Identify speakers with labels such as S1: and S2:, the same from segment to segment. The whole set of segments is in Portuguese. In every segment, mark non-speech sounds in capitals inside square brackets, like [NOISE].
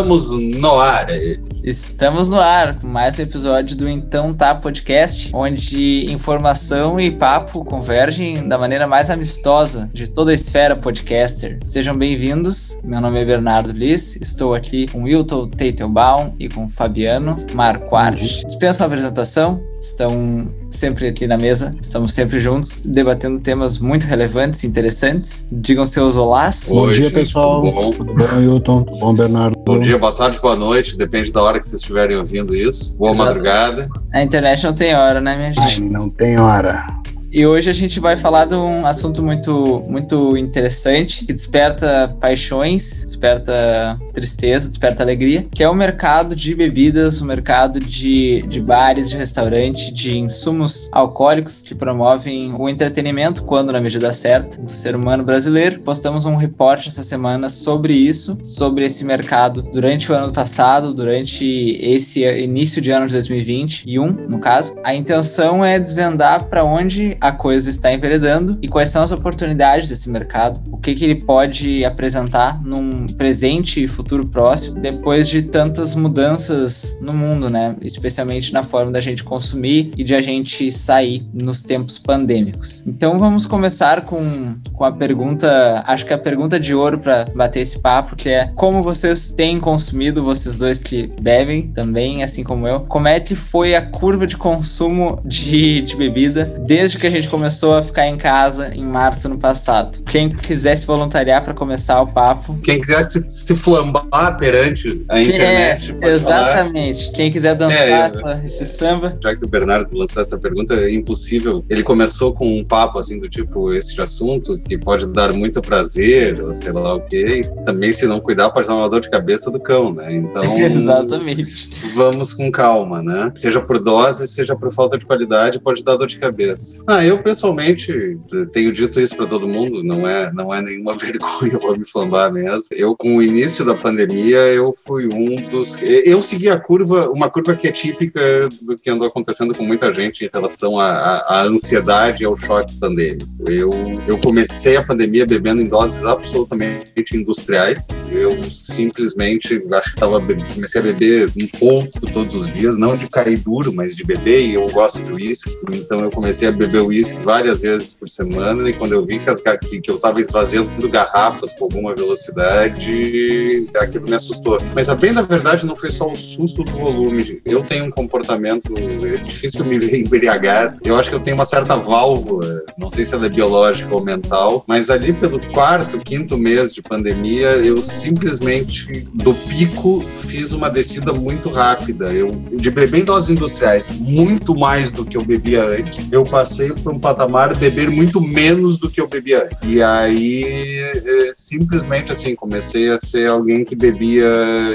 S1: Estamos no ar.
S2: Estamos no ar com mais um episódio do Então Tá Podcast, onde informação e papo convergem da maneira mais amistosa de toda a esfera podcaster. Sejam bem-vindos. Meu nome é Bernardo Liz, estou aqui com Wilton Teitelbaum e com Fabiano Marquardt. Dispensa uma apresentação, estão sempre aqui na mesa, estamos sempre juntos, debatendo temas muito relevantes e interessantes. Digam seus olás.
S3: Bom dia, gente, pessoal. Tudo bom? Tudo bom, Hilton? Tudo bom, Bernardo?
S1: Bom dia, boa tarde, boa noite, depende da hora que vocês estiverem ouvindo isso. Boa Exato. madrugada.
S2: A internet não tem hora, né, minha gente?
S3: Ai, não tem hora.
S2: E hoje a gente vai falar de um assunto muito, muito interessante, que desperta paixões, desperta tristeza, desperta alegria, que é o mercado de bebidas, o mercado de, de bares, de restaurante, de insumos alcoólicos que promovem o entretenimento, quando na medida certa, do ser humano brasileiro. Postamos um reporte essa semana sobre isso, sobre esse mercado durante o ano passado, durante esse início de ano de 2021, no caso. A intenção é desvendar para onde a coisa está enveredando e quais são as oportunidades desse mercado, o que, que ele pode apresentar num presente e futuro próximo, depois de tantas mudanças no mundo, né? Especialmente na forma da gente consumir e de a gente sair nos tempos pandêmicos. Então vamos começar com, com a pergunta, acho que a pergunta de ouro para bater esse papo, que é como vocês têm consumido, vocês dois que bebem também, assim como eu, como é que foi a curva de consumo de, de bebida desde que a gente começou a ficar em casa em março no passado. Quem quisesse voluntariar para começar o papo.
S1: Quem quisesse se flambar perante a internet.
S2: É, exatamente. Falar. Quem quiser dançar é, esse samba.
S1: Já que o Bernardo lançou essa pergunta, é impossível. Ele começou com um papo assim do tipo esse assunto que pode dar muito prazer, ou sei lá o quê. E também, se não cuidar, pode dar uma dor de cabeça do cão, né? Então. [LAUGHS]
S2: exatamente.
S1: Vamos com calma, né? Seja por dose, seja por falta de qualidade, pode dar dor de cabeça. Ah, eu pessoalmente tenho dito isso para todo mundo, não é, não é nenhuma [LAUGHS] vergonha, vou me flambar mesmo. Eu, com o início da pandemia, eu fui um dos. Eu segui a curva, uma curva que é típica do que andou acontecendo com muita gente em relação à, ansiedade e ao choque pandêmico. Eu, eu comecei a pandemia bebendo em doses absolutamente industriais. Eu simplesmente, acho que tava, comecei a beber um ponto todos os dias, não de cair duro, mas de beber, e eu gosto de uísque, então eu comecei a beber uísque várias vezes por semana e quando eu vi que, as, que, que eu estava esvaziando garrafas com alguma velocidade, aquilo me assustou. Mas a bem da verdade não foi só o susto do volume. Eu tenho um comportamento, é difícil me [LAUGHS] ver embriagado. Eu acho que eu tenho uma certa válvula, não sei se ela é biológica ou mental, mas ali pelo quarto, quinto mês de pandemia, eu simplesmente do pico fiz uma descida muito rápida. Eu de beber em doses industriais muito mais do que eu bebia antes. Eu passei por um patamar beber muito menos do que eu bebia. E aí, é, simplesmente assim, comecei a ser alguém que bebia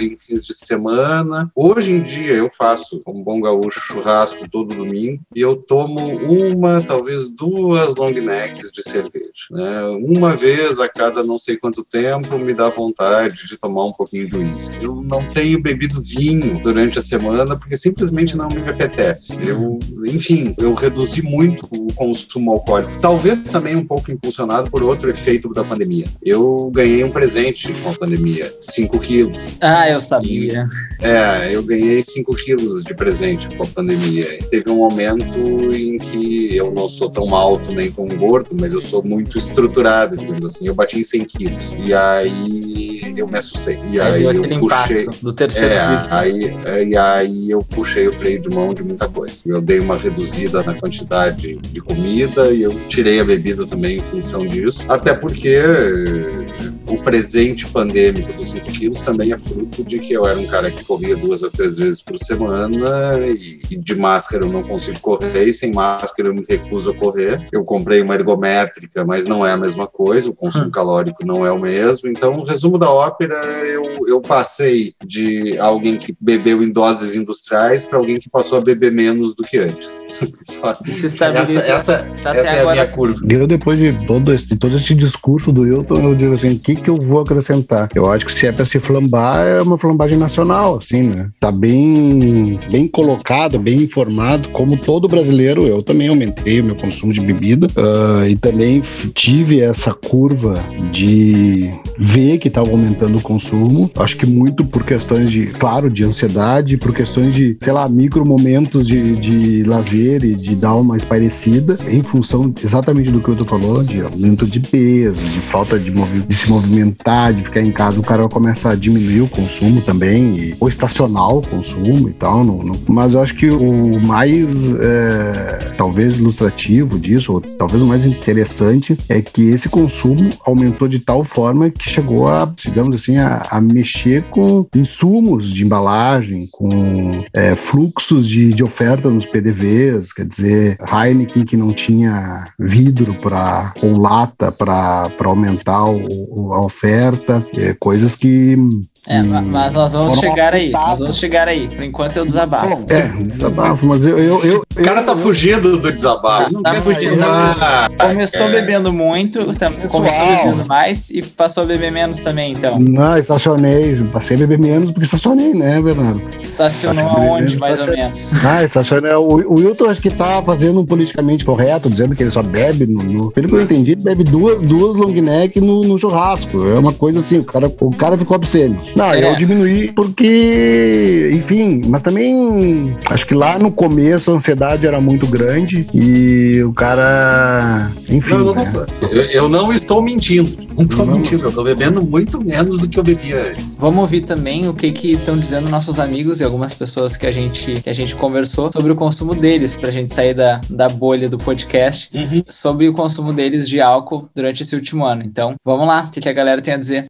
S1: em fins de semana. Hoje em dia, eu faço um bom gaúcho churrasco todo domingo e eu tomo uma, talvez duas long necks de cerveja. Né? Uma vez a cada não sei quanto tempo me dá vontade de tomar um pouquinho de uísque. Eu não tenho bebido vinho durante a semana porque simplesmente não me apetece. Eu, enfim, eu reduzi muito o consumo alcoólico. Talvez também um pouco impulsionado por outro efeito da pandemia. Eu ganhei um presente com a pandemia, 5 quilos.
S2: Ah, eu sabia.
S1: E, é, eu ganhei 5 quilos de presente com a pandemia. Teve um momento em que eu não sou tão alto nem tão gordo, mas eu sou muito estruturado, digamos assim. Eu bati em 100 quilos. E aí eu me assustei. E aí, aí eu puxei.
S2: Do terceiro
S1: é, aí, e aí eu puxei o freio de mão de muita coisa. Eu dei uma reduzida na quantidade de comida e eu tirei a bebida também em função disso. Até porque o presente pandêmico dos 5 quilos também é fruto de que eu era um cara que corria duas a três vezes por semana e, e, de máscara eu não consigo correr e sem máscara eu me recuso a correr. Eu comprei uma ergométrica, mas não é a mesma coisa, o consumo hum. calórico não é o mesmo. Então, resumo da ópera, eu, eu passei de alguém que bebeu em doses industriais para alguém que passou a beber menos do que antes. [LAUGHS] essa essa, tá essa é a minha curva.
S3: Eu, depois de todo, esse, de todo esse discurso do Hilton, eu digo assim, que, que eu vou acrescentar? Eu acho que se é para se flambar, é uma flambagem nacional, assim, né? Tá bem, bem colocado, bem informado, como todo brasileiro, eu também aumentei o meu consumo de bebida uh, e também tive essa curva de ver que estava aumentando aumentando o consumo. Acho que muito por questões de, claro, de ansiedade, por questões de, sei lá, micro momentos de, de lazer e de dar uma espairecida, em função exatamente do que o tu falou, de aumento de peso, de falta de, de se movimentar, de ficar em casa, o cara começa a diminuir o consumo também, e, ou estacionar o consumo e tal. Não, não, mas eu acho que o mais, é, talvez, ilustrativo disso, ou talvez o mais interessante, é que esse consumo aumentou de tal forma que chegou a, digamos assim, a, a mexer com insumos de embalagem, com é, fluxos de, de oferta nos PDVs, quer dizer, Heineken que não tinha vidro para ou lata para aumentar o, a oferta, é, coisas que
S2: é, mas nós vamos chegar aí. Nós vamos chegar aí. Por enquanto eu desabafo.
S3: É, desabafo, mas eu. eu, eu
S1: o cara tá fugindo do desabafo. Não
S2: tá
S1: quer
S2: fugindo. Começou é. bebendo muito, começou bebendo mais e passou a beber menos também, então.
S3: Não, estacionei. Passei a beber menos porque estacionei, né, Bernardo?
S2: Estacionou aonde, mais ou menos?
S3: Ah, estacionei. O, o Wilton acho que tá fazendo um politicamente correto, dizendo que ele só bebe no. no pelo que eu entendi, bebe duas, duas long neck no, no churrasco. É uma coisa assim, o cara, o cara ficou obsceno. Não, é. eu diminuí porque, enfim, mas também acho que lá no começo a ansiedade era muito grande e o cara, enfim. Não,
S1: eu, não né? eu, eu, não estou mentindo. Não estou mentindo, eu estou bebendo muito menos do que eu bebia antes.
S2: Vamos ouvir também o que que estão dizendo nossos amigos e algumas pessoas que a gente que a gente conversou sobre o consumo deles para a gente sair da, da bolha do podcast uhum. sobre o consumo deles de álcool durante esse último ano. Então, vamos lá, o que, que a galera tem a dizer?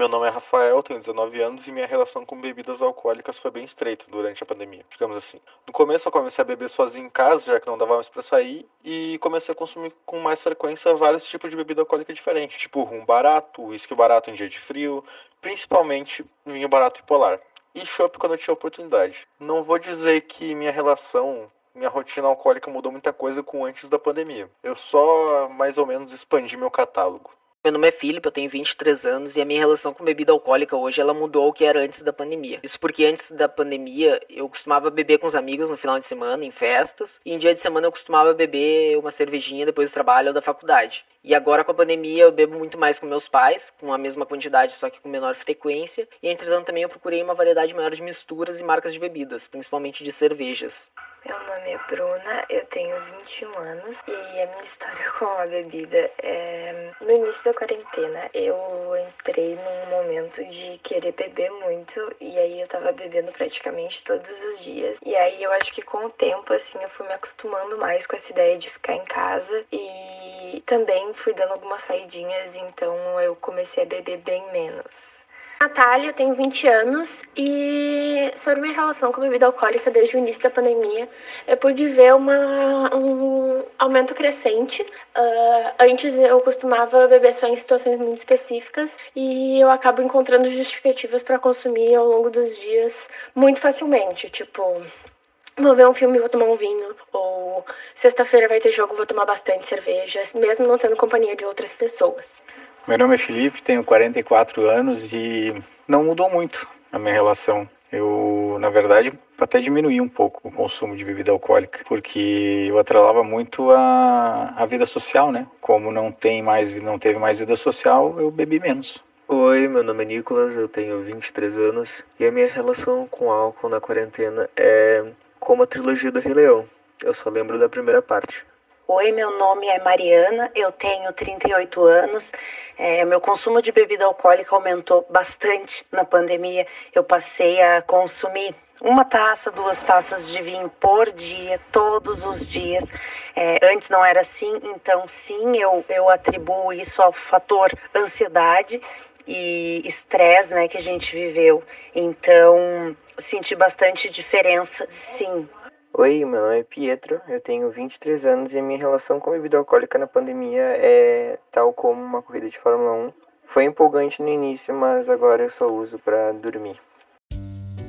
S4: Meu nome é Rafael, tenho 19 anos e minha relação com bebidas alcoólicas foi bem estreita durante a pandemia, digamos assim. No começo eu comecei a beber sozinho em casa, já que não dava mais para sair, e comecei a consumir com mais frequência vários tipos de bebida alcoólica diferentes, tipo rum barato, uísque barato em dia de frio, principalmente vinho barato e polar. E chopp quando eu tinha oportunidade. Não vou dizer que minha relação minha rotina alcoólica mudou muita coisa com antes da pandemia. Eu só mais ou menos expandi meu catálogo.
S5: Meu nome é Felipe, eu tenho 23 anos e a minha relação com bebida alcoólica hoje ela mudou ao que era antes da pandemia. Isso porque antes da pandemia eu costumava beber com os amigos no final de semana, em festas, e em dia de semana eu costumava beber uma cervejinha depois do trabalho ou da faculdade. E agora com a pandemia eu bebo muito mais com meus pais, com a mesma quantidade, só que com menor frequência. E entretanto também eu procurei uma variedade maior de misturas e marcas de bebidas, principalmente de cervejas.
S6: Meu nome é Bruna, eu tenho 21 anos e a minha história [LAUGHS] com a bebida é. No início da quarentena eu entrei num momento de querer beber muito e aí eu tava bebendo praticamente todos os dias. E aí eu acho que com o tempo, assim, eu fui me acostumando mais com essa ideia de ficar em casa e também fui dando algumas saidinhas, então eu comecei a beber bem menos.
S7: Natália, tenho 20 anos e sobre minha relação com a bebida alcoólica desde o início da pandemia, eu pude ver uma, um aumento crescente. Uh, antes eu costumava beber só em situações muito específicas e eu acabo encontrando justificativas para consumir ao longo dos dias muito facilmente. Tipo, vou ver um filme e vou tomar um vinho, ou sexta-feira vai ter jogo, vou tomar bastante cerveja, mesmo não tendo companhia de outras pessoas.
S8: Meu nome é Felipe, tenho 44 anos e não mudou muito a minha relação. Eu, na verdade, até diminuí um pouco o consumo de bebida alcoólica, porque eu atrelava muito a, a vida social, né? Como não tem mais, não teve mais vida social, eu bebi menos.
S9: Oi, meu nome é Nicolas, eu tenho 23 anos e a minha relação com álcool na quarentena é como a trilogia do Rei Leão. Eu só lembro da primeira parte.
S10: Oi, meu nome é Mariana, eu tenho 38 anos. É, meu consumo de bebida alcoólica aumentou bastante na pandemia. Eu passei a consumir uma taça, duas taças de vinho por dia, todos os dias. É, antes não era assim, então sim, eu, eu atribuo isso ao fator ansiedade e estresse né, que a gente viveu. Então, senti bastante diferença, sim,
S11: Oi, meu nome é Pietro, eu tenho 23 anos e a minha relação com bebida alcoólica na pandemia é tal como uma corrida de Fórmula 1. Foi empolgante no início, mas agora eu só uso para dormir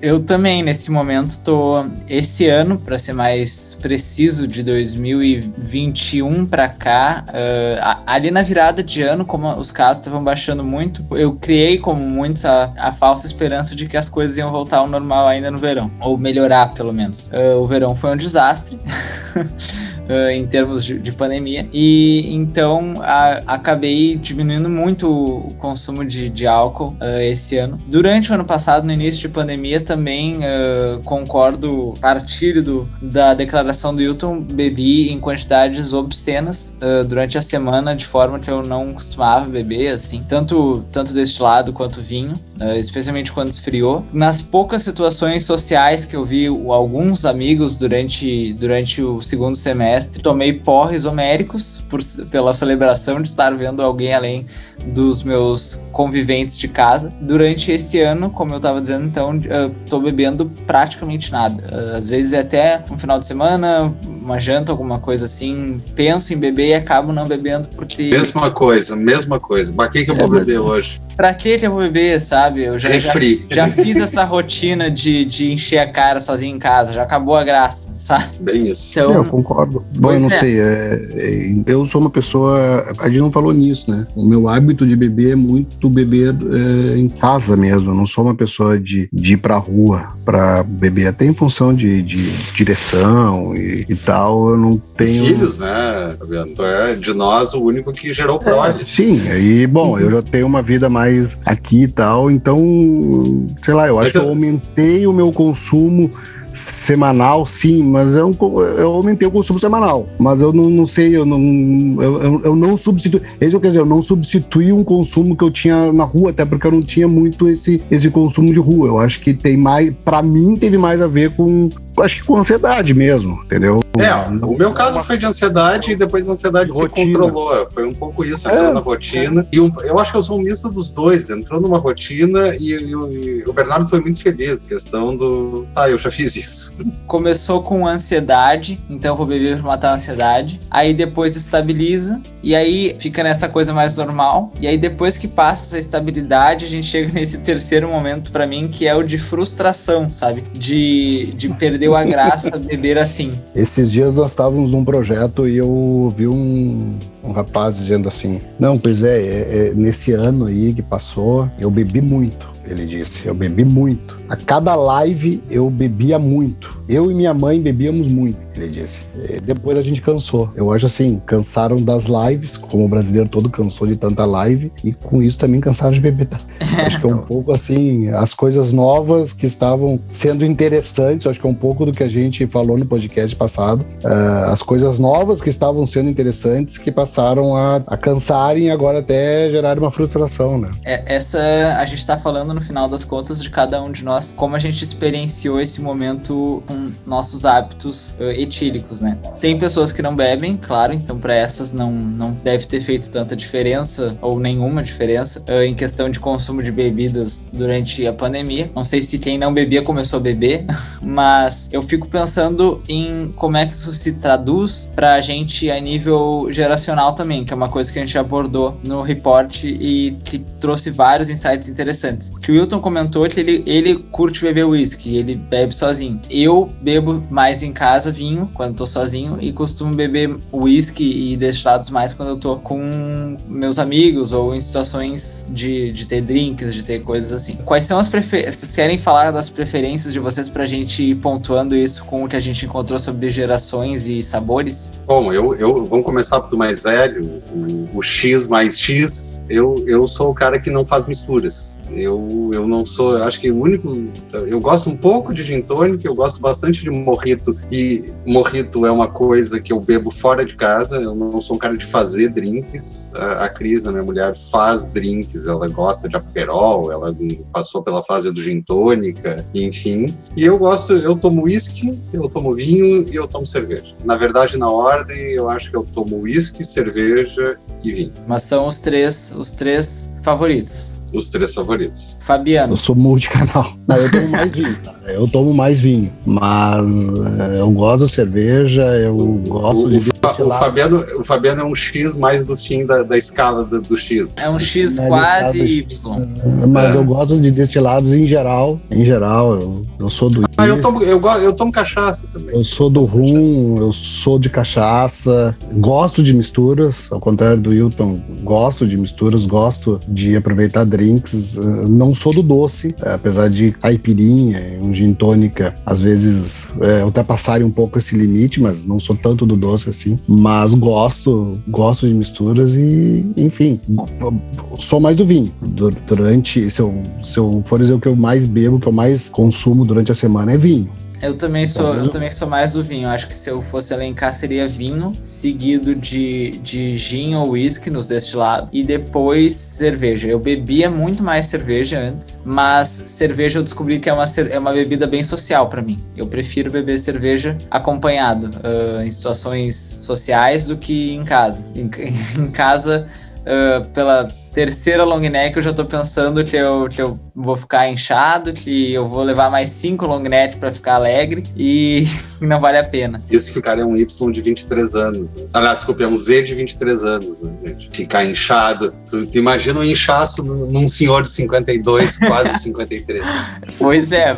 S2: eu também, nesse momento, tô. Esse ano, para ser mais preciso, de 2021 para cá, uh, ali na virada de ano, como os casos estavam baixando muito, eu criei, como muitos, a, a, falsa esperança de que as coisas iam voltar ao normal ainda no verão, ou melhorar, pelo menos. Uh, o verão foi um desastre. [LAUGHS] uh, em termos de, de, pandemia. E então a, acabei diminuindo muito o consumo de, de álcool uh, esse ano. Durante o ano passado, no início de pandemia, também uh, concordo, partilho do, da declaração do Hilton, bebi em quantidades obscenas durante a semana, de forma que eu não costumava beber, assim, tanto, tanto destilado quanto vinho, especialmente quando esfriou. Nas poucas situações sociais que eu vi alguns amigos durante, durante o segundo semestre, tomei porres homéricos por, pela celebração de estar vendo alguém além dos meus conviventes de casa. Durante esse ano, como eu estava dizendo, então, estou bebendo praticamente nada. Às vezes é até um final de semana, uma janta, alguma coisa assim, penso em beber e acabo não bebendo porque.
S1: Mesma coisa, mesma coisa. Pra que, que eu vou é, beber hoje?
S2: Pra que, que eu vou beber, sabe? Eu já, já, já, fiz essa rotina de, de encher a cara sozinho em casa, já acabou a graça, sabe?
S1: Bem isso.
S3: Então, eu concordo. Bom, eu não é. sei. É, é, eu sou uma pessoa. A gente não falou nisso, né? O meu hábito de beber é muito beber é, em casa mesmo. Eu não sou uma pessoa de, de ir pra rua pra beber, até em função de, de direção e, e tal. Eu não tenho.
S1: Filhos, né, Fabiano? Tu é de nós o único que gerou prole.
S3: É, sim, aí, bom, uhum. eu já tenho uma vida mais aqui e tal, então, sei lá, eu acho eu... que eu aumentei o meu consumo semanal, sim, mas eu, eu aumentei o consumo semanal. Mas eu não, não sei, eu não, eu, eu não substituí. Isso quer dizer, eu não substituí um consumo que eu tinha na rua, até porque eu não tinha muito esse, esse consumo de rua. Eu acho que tem mais, para mim, teve mais a ver com acho que com ansiedade mesmo, entendeu?
S1: É, o meu caso foi de ansiedade e depois a ansiedade rotina. se controlou. Foi um pouco isso, entrou é, na rotina. É. E eu, eu acho que eu sou um misto dos dois. Entrou numa rotina e, e, e, o Bernardo foi muito feliz. Questão do. Tá, eu já fiz isso.
S2: Começou com ansiedade, então vou beber pra matar a ansiedade. Aí depois estabiliza. E aí fica nessa coisa mais normal. E aí depois que passa essa estabilidade, a gente chega [LAUGHS] nesse terceiro momento para mim, que é o de frustração, sabe? De, de perder perdeu a graça beber assim.
S3: Esses dias nós estávamos num projeto e eu vi um, um rapaz dizendo assim: Não, pois é, é, é, nesse ano aí que passou, eu bebi muito. Ele disse: Eu bebi muito. A cada live eu bebia muito. Eu e minha mãe bebíamos muito, ele disse. E depois a gente cansou. Eu acho assim: cansaram das lives, como o brasileiro todo cansou de tanta live, e com isso também cansaram de beber. [LAUGHS] acho que é um pouco assim: as coisas novas que estavam sendo interessantes, acho que é um pouco do que a gente falou no podcast passado. Uh, as coisas novas que estavam sendo interessantes que passaram a, a cansarem e agora até gerar uma frustração, né?
S2: É, essa a gente está falando no final das contas de cada um de nós nós, como a gente experienciou esse momento com nossos hábitos uh, etílicos, né? Tem pessoas que não bebem, claro, então para essas não, não deve ter feito tanta diferença ou nenhuma diferença uh, em questão de consumo de bebidas durante a pandemia. Não sei se quem não bebia começou a beber, [LAUGHS] mas eu fico pensando em como é que isso se traduz para a gente a nível geracional também, que é uma coisa que a gente abordou no report e que trouxe vários insights interessantes. Que o Wilton comentou que ele, ele curte beber whisky, ele bebe sozinho. Eu bebo mais em casa vinho quando tô sozinho e costumo beber whisky e destilados mais quando eu tô com meus amigos ou em situações de, de ter drinks, de ter coisas assim. Quais são as preferências? Vocês querem falar das preferências de vocês pra gente ir pontuando isso com o que a gente encontrou sobre gerações e sabores?
S1: Bom, eu, eu vamos começar do mais velho, o, o X mais X. Eu, eu sou o cara que não faz misturas. Eu, eu não sou, eu acho que o único eu gosto um pouco de gin tônica, eu gosto bastante de morrito e morrito é uma coisa que eu bebo fora de casa. Eu não sou um cara de fazer drinks. A, a Cris, a minha mulher, faz drinks. Ela gosta de aperol, ela passou pela fase do gin tônica, enfim. E eu gosto, eu tomo whisky, eu tomo vinho e eu tomo cerveja. Na verdade, na ordem, eu acho que eu tomo whisky, cerveja e vinho.
S2: Mas são os três, os três favoritos
S1: os três favoritos.
S2: Fabiano.
S3: Eu sou multicanal. [LAUGHS] Não, eu tomo mais vinho. Eu tomo mais vinho. Mas é, eu gosto de cerveja, eu o, gosto
S1: o,
S3: de.
S1: O Fabiano, o Fabiano é um X mais do fim da, da escala do, do X.
S2: É um X quase Y.
S3: Mas é. eu gosto de destilados em geral. Em geral, eu, eu sou do.
S1: Ah, eu tomo, eu, eu tomo cachaça também.
S3: Eu sou do rum, eu sou de cachaça. Gosto de misturas, ao contrário do Wilton. Gosto de misturas, gosto de aproveitar drinks. Não sou do doce, apesar de caipirinha, um gin tônica, às vezes é, ultrapassarem um pouco esse limite, mas não sou tanto do doce assim. Mas gosto, gosto de misturas e, enfim, sou mais do vinho. Durante, se eu, se eu for dizer o que eu mais bebo, o que eu mais consumo durante a semana é vinho.
S2: Eu também sou, eu também sou mais do vinho. Acho que se eu fosse elencar seria vinho, seguido de, de gin ou whisky nos destilados e depois cerveja. Eu bebia muito mais cerveja antes, mas cerveja eu descobri que é uma, é uma bebida bem social para mim. Eu prefiro beber cerveja acompanhado uh, em situações sociais do que em casa. Em, [LAUGHS] em casa, uh, pela terceira long neck eu já tô pensando que eu, que eu vou ficar inchado, que eu vou levar mais cinco long neck para ficar alegre e [LAUGHS] não vale a pena.
S1: Isso que o cara é um Y de 23 anos. Né? Aliás, desculpa, é um Z de 23 anos, né, gente? Ficar inchado. Tu, tu imagina um inchaço num senhor de 52, [LAUGHS] quase 53.
S2: Pois é,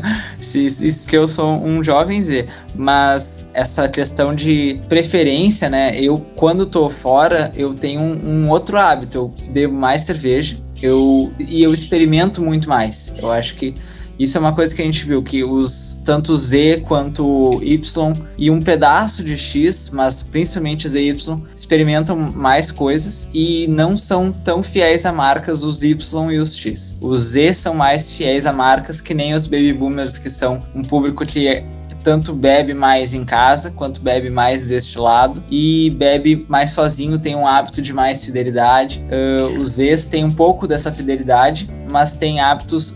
S2: [LAUGHS] isso que eu sou um jovem Z. Mas essa questão de preferência, né? Eu, quando tô fora, eu tenho um, um outro hábito. Eu bebo mais cerveja eu, e eu experimento muito mais. Eu acho que isso é uma coisa que a gente viu, que os tanto Z quanto Y e um pedaço de X, mas principalmente Z e Y, experimentam mais coisas e não são tão fiéis a marcas os Y e os X. Os Z são mais fiéis a marcas que nem os Baby Boomers, que são um público que tanto bebe mais em casa quanto bebe mais deste lado e bebe mais sozinho, tem um hábito de mais fidelidade. Uh, os ex têm um pouco dessa fidelidade, mas tem hábitos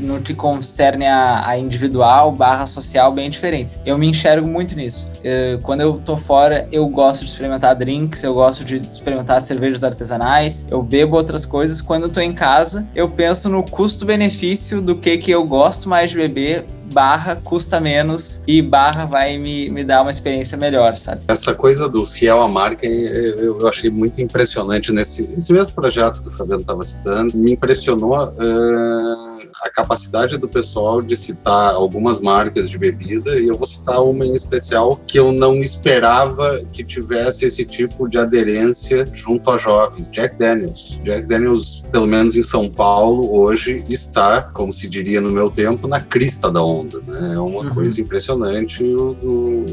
S2: no que concerne a, a, individual barra social bem diferentes. Eu me enxergo muito nisso. Uh, quando eu tô fora, eu gosto de experimentar drinks, eu gosto de experimentar cervejas artesanais, eu bebo outras coisas. Quando eu tô em casa, eu penso no custo-benefício do que que eu gosto mais de beber barra custa menos e barra vai me, me dar uma experiência melhor, sabe?
S1: Essa coisa do fiel à marca eu, eu achei muito impressionante nesse, nesse mesmo projeto que o Fabiano estava citando. Me impressionou. Uh a capacidade do pessoal de citar algumas marcas de bebida, e eu vou citar uma em especial que eu não esperava que tivesse esse tipo de aderência junto a jovens, Jack Daniels. Jack Daniels, pelo menos em São Paulo, hoje está, como se diria no meu tempo, na crista da onda. Né? É uma uhum. coisa impressionante o, o,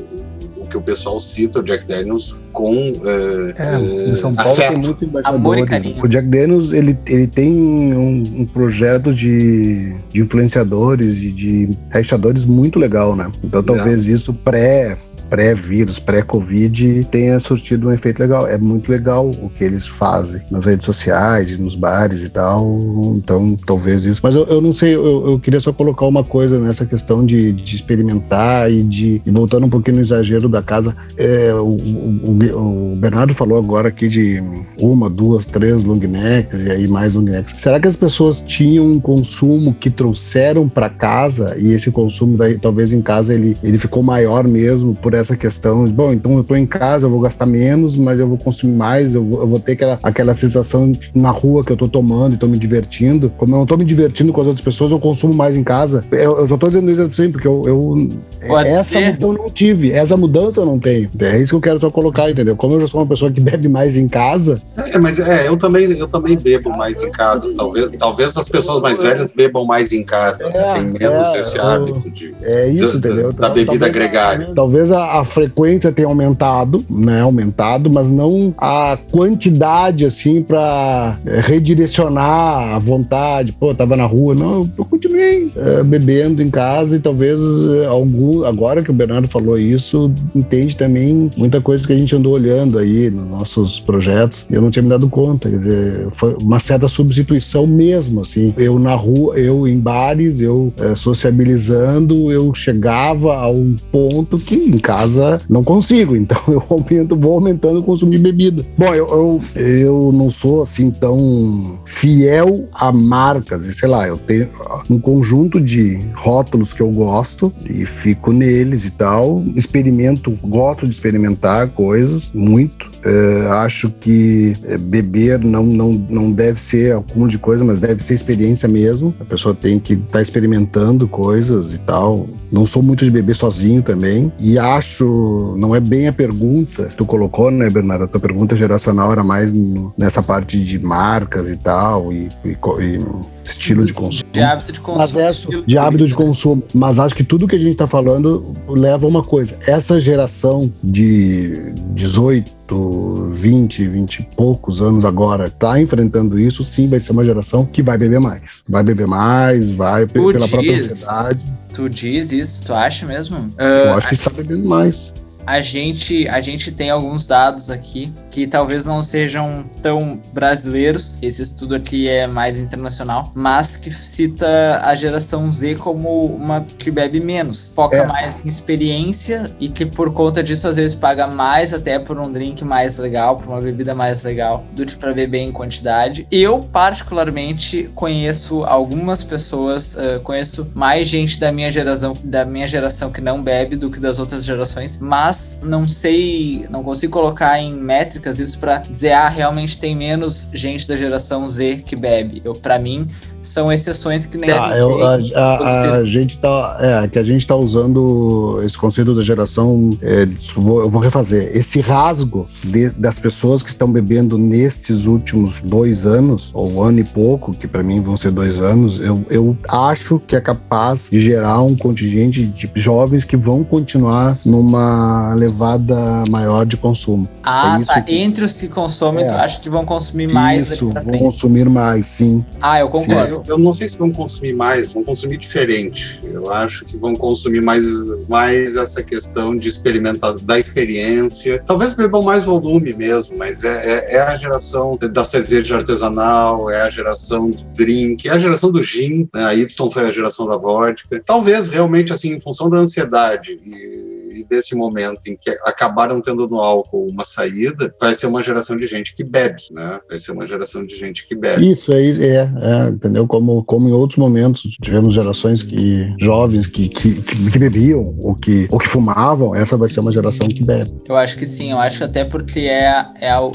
S1: o, que o pessoal cita o Jack Daniels com uh, é,
S3: em São Paulo afeto. tem muito embaixadores. O Jack Daniels ele, ele tem um, um projeto de de, influenciadores e de, testadores muito legal, né? Então talvez isso pré pré-vírus, pré-Covid, tenha surtido um efeito legal. É muito legal o que eles fazem nas redes sociais, nos bares e tal. Então, talvez isso. Mas eu, eu não sei, eu, eu, queria só colocar uma coisa nessa questão de, de experimentar e de. E voltando um pouquinho no exagero da casa, é, o, o, o, Bernardo falou agora aqui de uma, duas, três long necks e aí mais long necks. Será que as pessoas tinham um consumo que trouxeram para casa e esse consumo daí, talvez em casa ele, ele ficou maior mesmo por essa questão, bom, então eu tô em casa, eu vou gastar menos, mas eu vou consumir mais, eu vou, eu vou ter aquela, aquela sensação na rua que eu tô tomando e tô me divertindo. Como eu não tô me divertindo com as outras pessoas, eu consumo mais em casa. Eu, eu só tô dizendo isso assim, porque eu, eu essa ser. mudança eu não tive, essa mudança eu não tenho. É isso que eu quero só colocar, entendeu? Como eu já sou uma pessoa que [LAUGHS] bebe mais em casa.
S1: É, mas é, eu também, eu também bebo mais em casa. Talvez, talvez as pessoas mais velhas bebam mais em casa. É, Tem menos é, esse hábito de,
S3: é isso,
S1: da,
S3: entendeu?
S1: da bebida agregada.
S3: Talvez a, a frequência tem aumentado, né? Aumentado, mas não a quantidade, assim, para é, redirecionar a vontade. Pô, tava na rua. Não, eu continuei é, bebendo em casa e talvez é, algum. Agora que o Bernardo falou isso, entende também muita coisa que a gente andou olhando aí nos nossos projetos. Eu não tinha me dado conta. Quer dizer, foi uma certa substituição mesmo, assim. Eu na rua, eu em bares, eu é, sociabilizando, eu chegava a um ponto que em casa casa, não consigo. Então [LAUGHS] eu aumento, vou aumentando o consumo de bebida. Bom, eu, eu, eu não sou assim tão fiel a marcas, sei lá, eu tenho um conjunto de rótulos que eu gosto e fico neles e tal. Experimento, gosto de experimentar coisas muito. É, acho que é, beber não, não, não deve ser acúmulo de coisa, mas deve ser experiência mesmo. A pessoa tem que estar tá experimentando coisas e tal. Não sou muito de beber sozinho também. E acho, não é bem a pergunta que tu colocou, né, Bernardo? A tua pergunta geracional era mais nessa parte de marcas e tal, e, e, e estilo de consumo.
S2: De hábito de consumo.
S3: Mas é, de hábito de consumo. Mas acho que tudo que a gente está falando leva a uma coisa. Essa geração de 18, 20, 20 e poucos anos agora está enfrentando isso, sim, vai ser uma geração que vai beber mais. Vai beber mais, vai tu pela diz, própria ansiedade.
S2: Tu diz isso? Tu acha mesmo?
S3: Eu uh, acho que está bebendo mais
S2: a gente, a gente tem alguns dados aqui que talvez não sejam tão brasileiros. Esse estudo aqui é mais internacional, mas que cita a geração Z como uma que bebe menos, foca é. mais em experiência e que por conta disso às vezes paga mais até por um drink mais legal, por uma bebida mais legal do que para beber em quantidade. Eu particularmente conheço algumas pessoas, uh, conheço mais gente da minha geração, da minha geração que não bebe do que das outras gerações, mas mas não sei, não consigo colocar em métricas isso para dizer, ah, realmente tem menos gente da geração Z que bebe. Eu, para mim, são exceções que nem
S3: ah, a, eu, a, a, a, gente tá é que a gente tá usando esse conceito da geração é, vou, eu vou refazer esse rasgo de, das pessoas que estão bebendo nestes últimos dois anos ou ano e pouco que para mim vão ser dois anos eu, eu acho que é capaz de gerar um contingente de jovens que vão continuar numa levada maior de consumo.
S2: Ah é tá. que... entre os que consomem é. tu acha que vão consumir mais
S3: isso vão consumir mais sim.
S2: Ah eu concordo
S1: eu, eu, não sei se vão consumir mais, vão consumir diferente. Eu acho que vão consumir mais, mais essa questão de experimentar, da experiência. Talvez bebam mais volume mesmo, mas é, é, é a geração da cerveja artesanal, é a geração do drink, é a geração do gin. Né? A Y foi a geração da vodka. Talvez realmente, assim, em função da ansiedade e e desse momento em que acabaram tendo no álcool uma saída, vai ser uma geração de gente que bebe, né? Vai ser uma geração de gente que bebe.
S3: Isso aí é, é entendeu? Como, como em outros momentos tivemos gerações que jovens que, que, que bebiam ou que, ou que fumavam, essa vai ser uma geração que bebe.
S2: Eu acho que sim, eu acho até porque é, é o,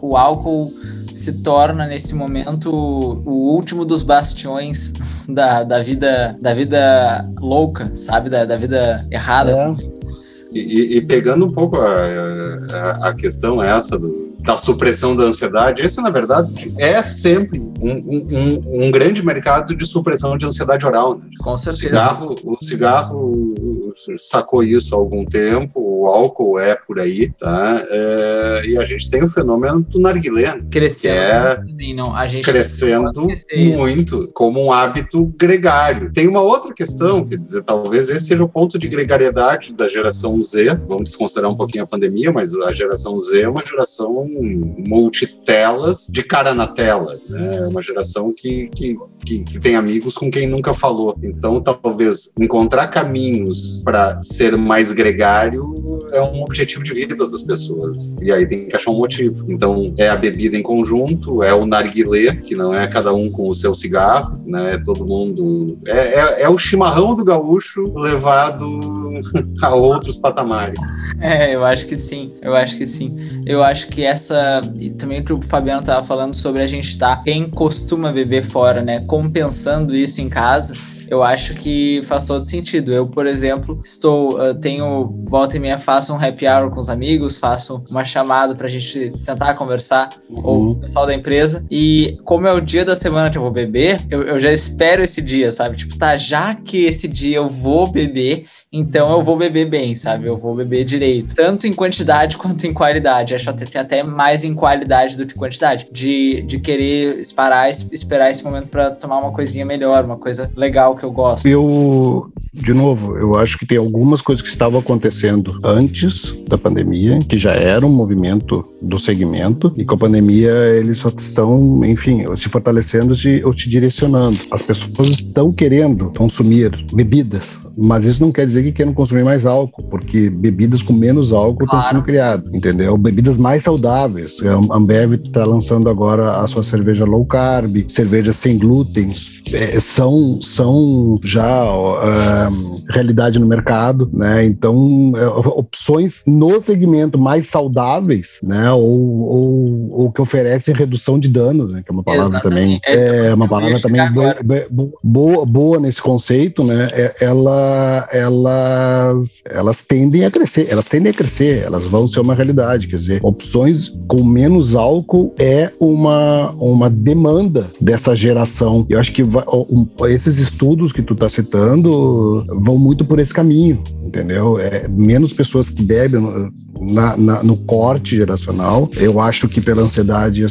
S2: o álcool se torna nesse momento o último dos bastiões [LAUGHS] da, da vida da vida louca, sabe? Da, da vida errada. É.
S1: E, e, pegando um pouco a, a, a questão essa do, da supressão da ansiedade, esse, na verdade, é sempre um, um, um grande mercado de supressão de ansiedade oral. Né?
S2: Com certeza.
S1: O cigarro, o cigarro sacou isso há algum tempo, o álcool é por aí, tá? É, e a gente tem o fenômeno do narguilé,
S2: crescendo,
S1: que é não, a gente crescendo muito como um hábito gregário. Tem uma outra questão, quer dizer, talvez esse seja o ponto de gregariedade da geração Z, vamos desconsiderar um pouquinho a pandemia, mas a geração Z é uma geração multitelas de cara na tela. Né? É uma geração que, que, que, que, tem amigos com quem nunca falou. Então, talvez encontrar caminhos para ser mais gregário é um objetivo de vida das pessoas. E aí tem que achar um motivo. Então, é a bebida em conjunto, é o narguilé, que não é cada um com o seu cigarro, né? É todo mundo. É, é, é o chimarrão do gaúcho levado [LAUGHS] a outros patamares.
S2: É, eu acho que sim. Eu acho que sim. Eu acho que essa. E também o que o Fabiano tava falando sobre a gente estar. Tá, quem costuma beber fora, né? Compensando isso em casa eu acho que faz todo sentido. Eu, por exemplo, estou, uh, tenho, volta e meia, faço um happy hour com os amigos, faço uma chamada pra gente sentar, conversar, uhum. ou o pessoal da empresa. E como é o dia da semana que eu vou beber, eu, eu já espero esse dia, sabe? Tipo, tá, já que esse dia eu vou beber, então eu vou beber bem, sabe? Eu vou beber direito. Tanto em quantidade [LAUGHS] quanto em qualidade. Acho até, até mais em qualidade do que quantidade. De, de querer esperar, esperar esse momento para tomar uma coisinha melhor, uma coisa legal que eu gosto.
S3: Eu, de novo, eu acho que tem algumas coisas que estavam acontecendo antes da pandemia, que já era um movimento do segmento, e com a pandemia eles só estão, enfim, se fortalecendo ou te direcionando. As pessoas estão querendo consumir bebidas, mas isso não quer dizer que queiram consumir mais álcool, porque bebidas com menos álcool claro. estão sendo criadas, entendeu? Bebidas mais saudáveis. A Ambev está lançando agora a sua cerveja low carb, cerveja sem glúten, é, são, são já realidade no mercado, né? Então, é, opções no segmento mais saudáveis, né? Ou, ou, ou, que oferecem redução de danos, né? Que é uma palavra Exatamente. também, é, é uma palavra também boa, boa, boa nesse conceito, né? É, ela, elas, elas tendem a crescer, elas tendem a crescer, elas vão ser uma realidade, quer dizer, opções com menos álcool é uma, uma demanda dessa geração. Eu acho que vai, um, esses estudos que tu tá citando vão muito por esse caminho, entendeu? É, menos pessoas que bebem na, na, no corte geracional. Eu acho que pela ansiedade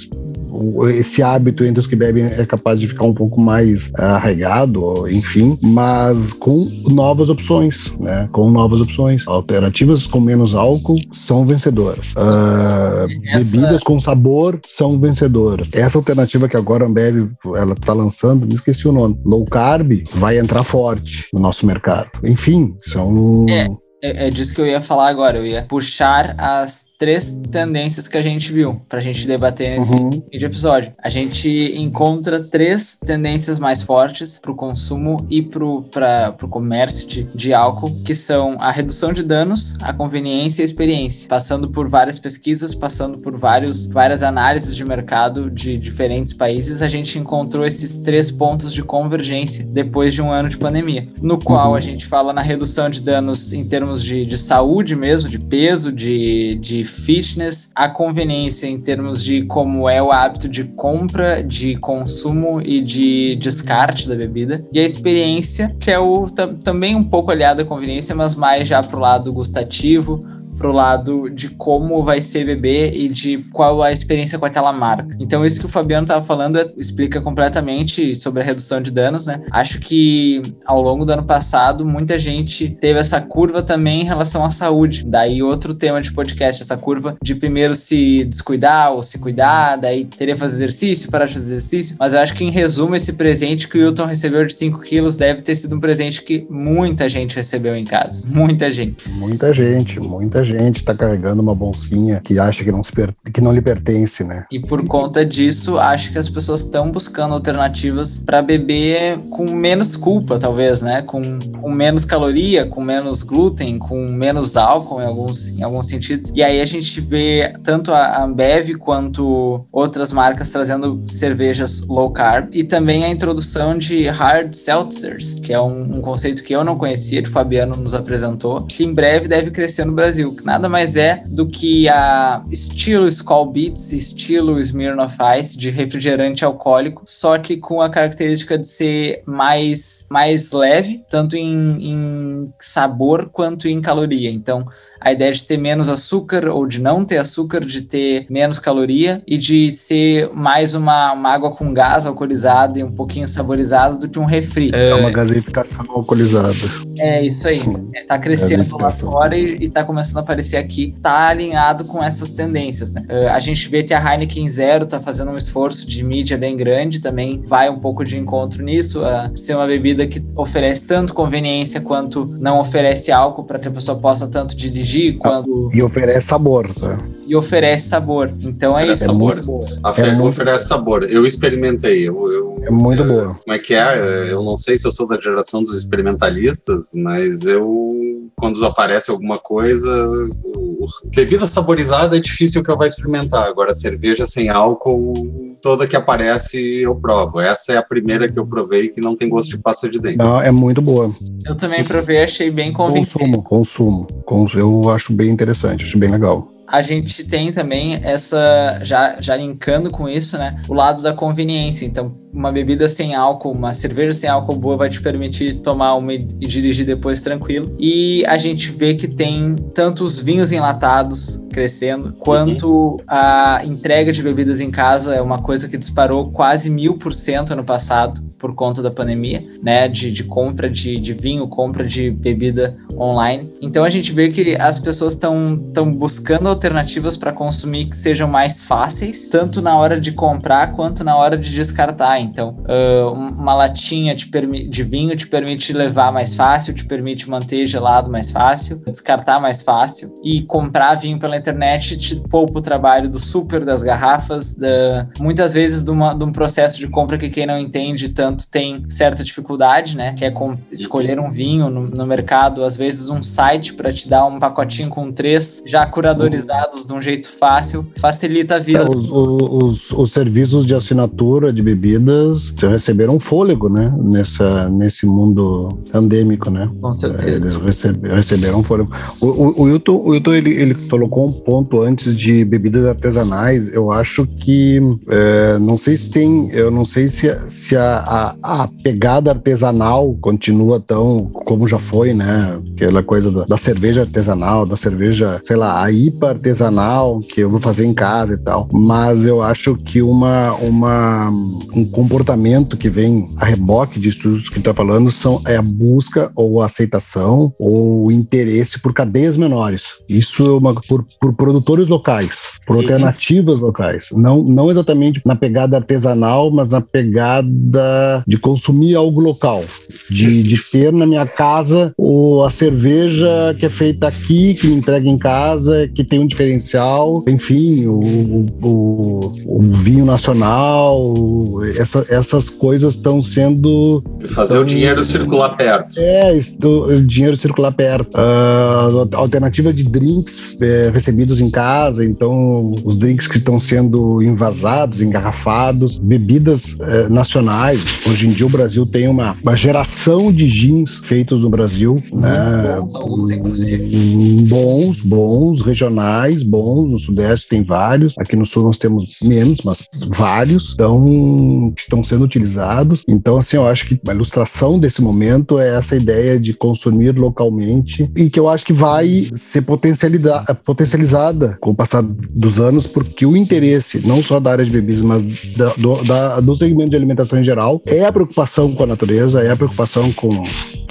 S3: esse hábito entre os que bebem é capaz de ficar um pouco mais arraigado, enfim, mas com novas opções, né? Com novas opções. Alternativas com menos álcool são vencedoras. Uh, Essa... Bebidas com sabor são vencedoras. Essa alternativa que agora a Ambev ela tá lançando, me esqueci o nome, low carb, vai entrar forte no nosso mercado. Enfim, são.
S2: É. É, é disso que eu ia falar agora. Eu ia puxar as três tendências que a gente viu para a gente debater nesse uhum. episódio. A gente encontra três tendências mais fortes para o consumo e para o comércio de, de álcool, que são a redução de danos, a conveniência e a experiência. Passando por várias pesquisas, passando por vários, várias análises de mercado de diferentes países, a gente encontrou esses três pontos de convergência depois de um ano de pandemia, no qual uhum. a gente fala na redução de danos em termos de, de saúde mesmo, de peso, de, de fitness, a conveniência em termos de como é o hábito de compra, de consumo e de descarte da bebida, e a experiência, que é o também um pouco aliado à conveniência, mas mais já pro lado gustativo, pro lado de como vai ser beber e de qual a experiência com aquela marca. Então, isso que o Fabiano estava falando é, explica completamente sobre a redução de danos, né? Acho que ao longo do ano passado, muita gente teve essa curva também em relação à saúde. Daí, outro tema de podcast, essa curva de primeiro se descuidar ou se cuidar, daí teria fazer exercício, parar de fazer exercício. Mas eu acho que, em resumo, esse presente que o Wilton recebeu de 5 quilos deve ter sido um presente que muita gente recebeu em casa. Muita gente.
S3: Muita gente, muita gente gente está carregando uma bolsinha que acha que não, se per... que não lhe pertence, né?
S2: E por conta disso, acho que as pessoas estão buscando alternativas para beber com menos culpa, talvez, né? Com, com menos caloria, com menos glúten, com menos álcool em alguns, em alguns sentidos. E aí a gente vê tanto a Ambev quanto outras marcas trazendo cervejas low carb e também a introdução de hard seltzers, que é um, um conceito que eu não conhecia, que o Fabiano nos apresentou, que em breve deve crescer no Brasil nada mais é do que a estilo Skull Beats, estilo Smirnoff Ice de refrigerante alcoólico, só que com a característica de ser mais, mais leve, tanto em, em sabor quanto em caloria. Então, a ideia de ter menos açúcar ou de não ter açúcar, de ter menos caloria e de ser mais uma, uma água com gás alcoolizada e um pouquinho saborizada do que um refri.
S3: É, é uma gaseificação alcoolizada.
S2: É isso aí. É, tá crescendo lá fora e, e tá começando a aparecer aqui. Tá alinhado com essas tendências, né? Uh, a gente vê que a Heineken Zero tá fazendo um esforço de mídia bem grande, também vai um pouco de encontro nisso, uh, ser uma bebida que oferece tanto conveniência quanto não oferece álcool para que a pessoa possa tanto dirigir dirigir quando.
S3: E oferece sabor, tá?
S2: E oferece sabor. Então é oferece é isso.
S1: Sabor. É muito A é muito oferece sabor. Eu experimentei. Eu, eu,
S3: é muito boa.
S1: Como é que é? Eu não sei se eu sou da geração dos experimentalistas, mas eu, quando aparece alguma coisa, bebida saborizada é difícil que eu vá experimentar. Agora, cerveja sem álcool, toda que aparece eu provo. Essa é a primeira que eu provei que não tem gosto de pasta de dente.
S3: Não, é muito boa.
S2: Eu também provei, achei bem convincente.
S3: Consumo, consumo. Eu acho bem interessante, acho bem legal
S2: a gente tem também essa, já, já linkando com isso, né? O lado da conveniência. Então, uma bebida sem álcool, uma cerveja sem álcool boa vai te permitir tomar uma e dirigir depois tranquilo. E a gente vê que tem tanto os vinhos enlatados crescendo, quanto a entrega de bebidas em casa é uma coisa que disparou quase mil por cento ano passado por conta da pandemia, né? De, de compra de, de vinho, compra de bebida online. Então a gente vê que as pessoas estão buscando alternativas para consumir que sejam mais fáceis, tanto na hora de comprar quanto na hora de descartar. Então, uh, uma latinha de, de vinho te permite levar mais fácil, te permite manter gelado mais fácil, descartar mais fácil. E comprar vinho pela internet te poupa o trabalho do super, das garrafas, da, muitas vezes de, uma, de um processo de compra que quem não entende tanto tem certa dificuldade, né? Que é escolher um vinho no, no mercado, às vezes um site para te dar um pacotinho com três já curadorizados de um jeito fácil, facilita a vida.
S3: Os, os, os, serviços de assinatura de bebidas receberam fôlego, né? Nessa, nesse mundo pandêmico, né?
S2: Com certeza.
S3: Eles receberam fôlego. O, o, o Hilton, o Hilton ele, ele colocou um ponto antes de bebidas artesanais. Eu acho que é, não sei se tem, eu não sei se, se a, a, a, pegada artesanal continua tão como já foi, né? Aquela coisa da, da cerveja artesanal, da cerveja, sei lá, a IPA artesanal que eu vou fazer em casa e tal. Mas eu acho que uma, uma um comportamento que vem a reboque de estudos que está falando são é a busca ou a aceitação ou o interesse por cadeias menores. Isso é uma por, por produtores locais, por uhum. alternativas locais, não não exatamente na pegada artesanal, mas na pegada de consumir algo local, de, de ter na minha casa o, a cerveja que é feita aqui, que me entrega em casa, que tem um diferencial, enfim, o, o, o vinho nacional, essa, essas coisas estão sendo.
S1: Fazer tão, o dinheiro circular perto.
S3: É, o dinheiro circular perto. Uh, alternativa de drinks é, recebidos em casa, então os drinks que estão sendo envasados, engarrafados, bebidas é, nacionais. Hoje em dia o Brasil tem uma, uma geração de gins feitos no Brasil, né? Bons, alguns, inclusive. Bons, bons, regionais, bons. No Sudeste tem vários. Aqui no Sul nós temos menos, mas vários estão, estão sendo utilizados. Então, assim, eu acho que a ilustração desse momento é essa ideia de consumir localmente e que eu acho que vai ser potencializada com o passar dos anos, porque o interesse, não só da área de bebidas, mas da, do, da, do segmento de alimentação em geral, é a preocupação com a natureza, é a preocupação com,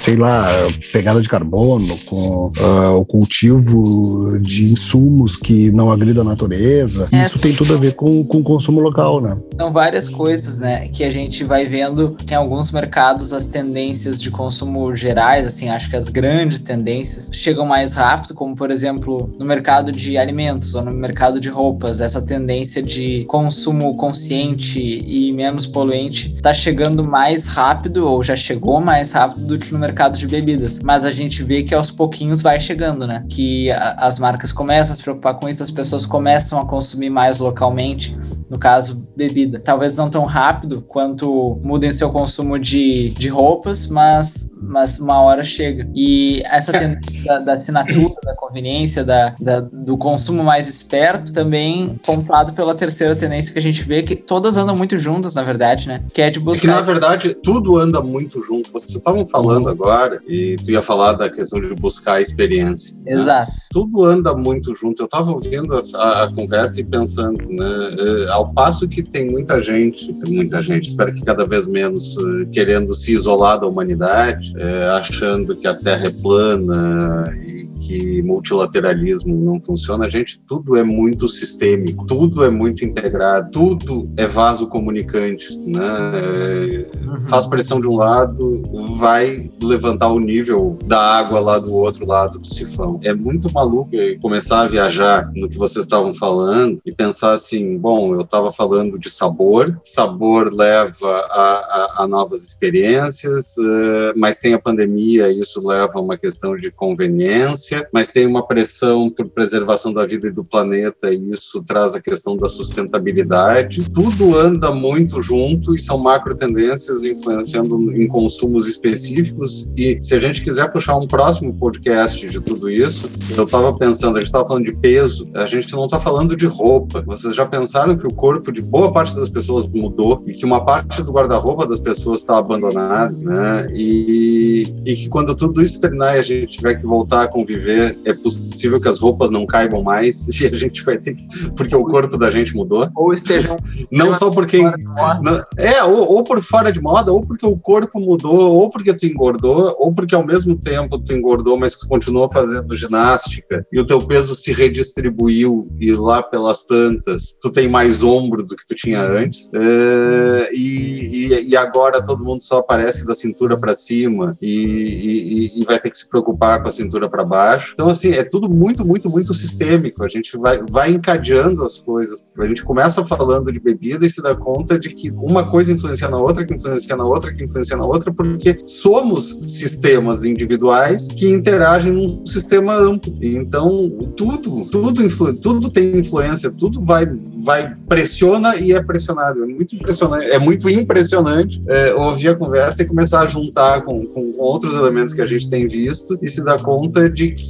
S3: sei lá, pegada de carbono, com uh, o cultivo de insumos que não agridam a natureza. É, Isso tem tudo a ver com, com o consumo local, né?
S2: São várias coisas, né, que a gente vai vendo que em alguns mercados as tendências de consumo gerais, assim, acho que as grandes tendências chegam mais rápido, como por exemplo no mercado de alimentos ou no mercado de roupas, essa tendência de consumo consciente e menos poluente está chegando mais rápido ou já chegou mais rápido do que no mercado de bebidas. Mas a gente vê que aos pouquinhos vai chegando, né? Que a, as marcas começam a se preocupar com isso, as pessoas começam a consumir mais localmente, no caso, bebida. Talvez não tão rápido quanto mudem o seu consumo de, de roupas, mas, mas uma hora chega. E essa tendência da, da assinatura, da conveniência, da, da, do consumo mais esperto, também pontuado pela terceira tendência que a gente vê, que todas andam muito juntas, na verdade, né? Que é de buscar.
S1: É que, na verdade, tudo anda muito junto. Vocês estavam falando agora, e tu ia falar da questão de buscar a experiência.
S2: Né? Exato.
S1: Né? Tudo anda muito junto. Eu estava ouvindo a, a, conversa e pensando, né? É, ao passo que tem muita gente, muita gente, espero que cada vez menos, é, querendo se isolar da humanidade, é, achando que a Terra é plana e que multilateralismo não funciona, gente, tudo é muito sistêmico, tudo é muito integrado, tudo é vaso comunicante, né? Uhum. Faz pressão de um lado, vai levantar o nível da água lá do outro lado do sifão. É muito maluco começar a viajar no que vocês estavam falando e pensar assim, bom, eu estava falando de sabor, sabor leva a, a, a novas experiências, uh, mas tem a pandemia, isso leva a uma questão de conveniência, mas tem uma pressão por preservação da vida e do planeta, e isso traz a questão da sustentabilidade. Tudo anda muito junto e são macro tendências influenciando em consumos específicos. E se a gente quiser puxar um próximo podcast de tudo isso, eu estava pensando, a gente estava falando de peso, a gente não está falando de roupa. Vocês já pensaram que o corpo de boa parte das pessoas mudou e que uma parte do guarda-roupa das pessoas está abandonado, né? E, e que quando tudo isso terminar e a gente tiver que voltar a conviver é possível que as roupas não caibam mais [LAUGHS] e a gente vai ter que. Porque o corpo da gente mudou.
S2: Ou estejam. [LAUGHS]
S1: Não só porque. Não, é, ou, ou, por fora de moda, ou porque o corpo mudou, ou porque tu engordou, ou porque ao mesmo tempo tu engordou, mas continuou fazendo ginástica e o teu peso se redistribuiu e lá pelas tantas tu tem mais ombro do que tu tinha antes. É, e, e, e, agora todo mundo só aparece da cintura para cima e, e, vai ter que se preocupar com a cintura para baixo. Então, assim, é tudo muito, muito, muito sistêmico. A gente vai, vai encadeando as coisas. A gente começa falando de bebida e se dá conta de que uma coisa influencia na outra, que influencia na outra, que influencia na outra, porque somos sistemas individuais que interagem num sistema amplo. Então, tudo, tudo, influ, tudo tem influência, tudo vai, vai pressiona e é pressionado. É muito impressionante, é muito impressionante é, ouvir a conversa e começar a juntar com, com outros elementos que a gente tem visto e se dar conta de que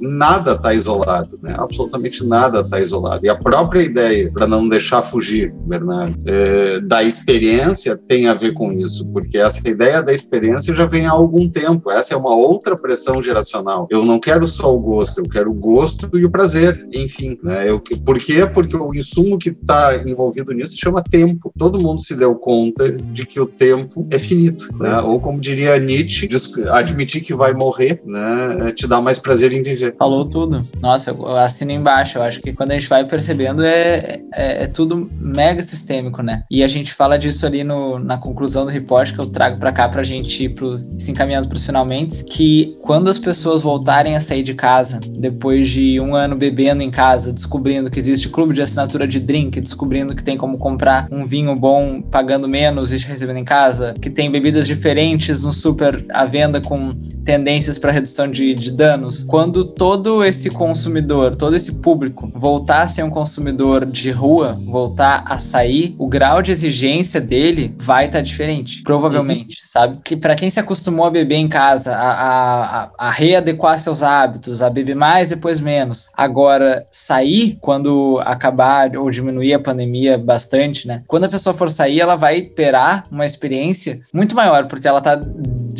S1: nada está isolado, né? Absolutamente nada está isolado. E a própria ideia, para não deixar fugir, Bernardo, é, da experiência tem a ver com isso, porque essa ideia da experiência já vem há algum tempo. Essa é uma outra pressão geracional. Eu não quero só o gosto, eu quero o gosto e o prazer, enfim. Né? Eu, por quê? Porque o insumo que está envolvido nisso chama tempo. Todo mundo se deu conta de que o tempo é finito. Né? Ou como diria Nietzsche, admitir que vai morrer né, te dá mais prazer em viver.
S2: Falou tudo. Nossa, eu assino embaixo. Eu acho que quando a gente vai percebendo é, é, é tudo mega sistêmico, né? E a gente fala disso ali no, na conclusão do report que eu trago para cá pra gente ir pro, se encaminhando pros finalmente, que quando as pessoas voltarem a sair de casa, depois de um ano bebendo em casa, descobrindo que existe clube de assinatura de drink, descobrindo que tem como comprar um vinho bom pagando menos e recebendo em casa, que tem bebidas diferentes no super à venda com tendências para redução de, de danos. Quando todo esse consumidor, todo esse público voltar a ser um consumidor de rua, voltar a sair, o grau de exigência dele vai estar tá diferente, provavelmente, uhum. sabe? Que para quem se acostumou a beber em casa, a, a, a readequar seus hábitos, a beber mais depois menos, agora sair quando acabar ou diminuir a pandemia bastante, né? Quando a pessoa for sair, ela vai terá uma experiência muito maior, porque ela tá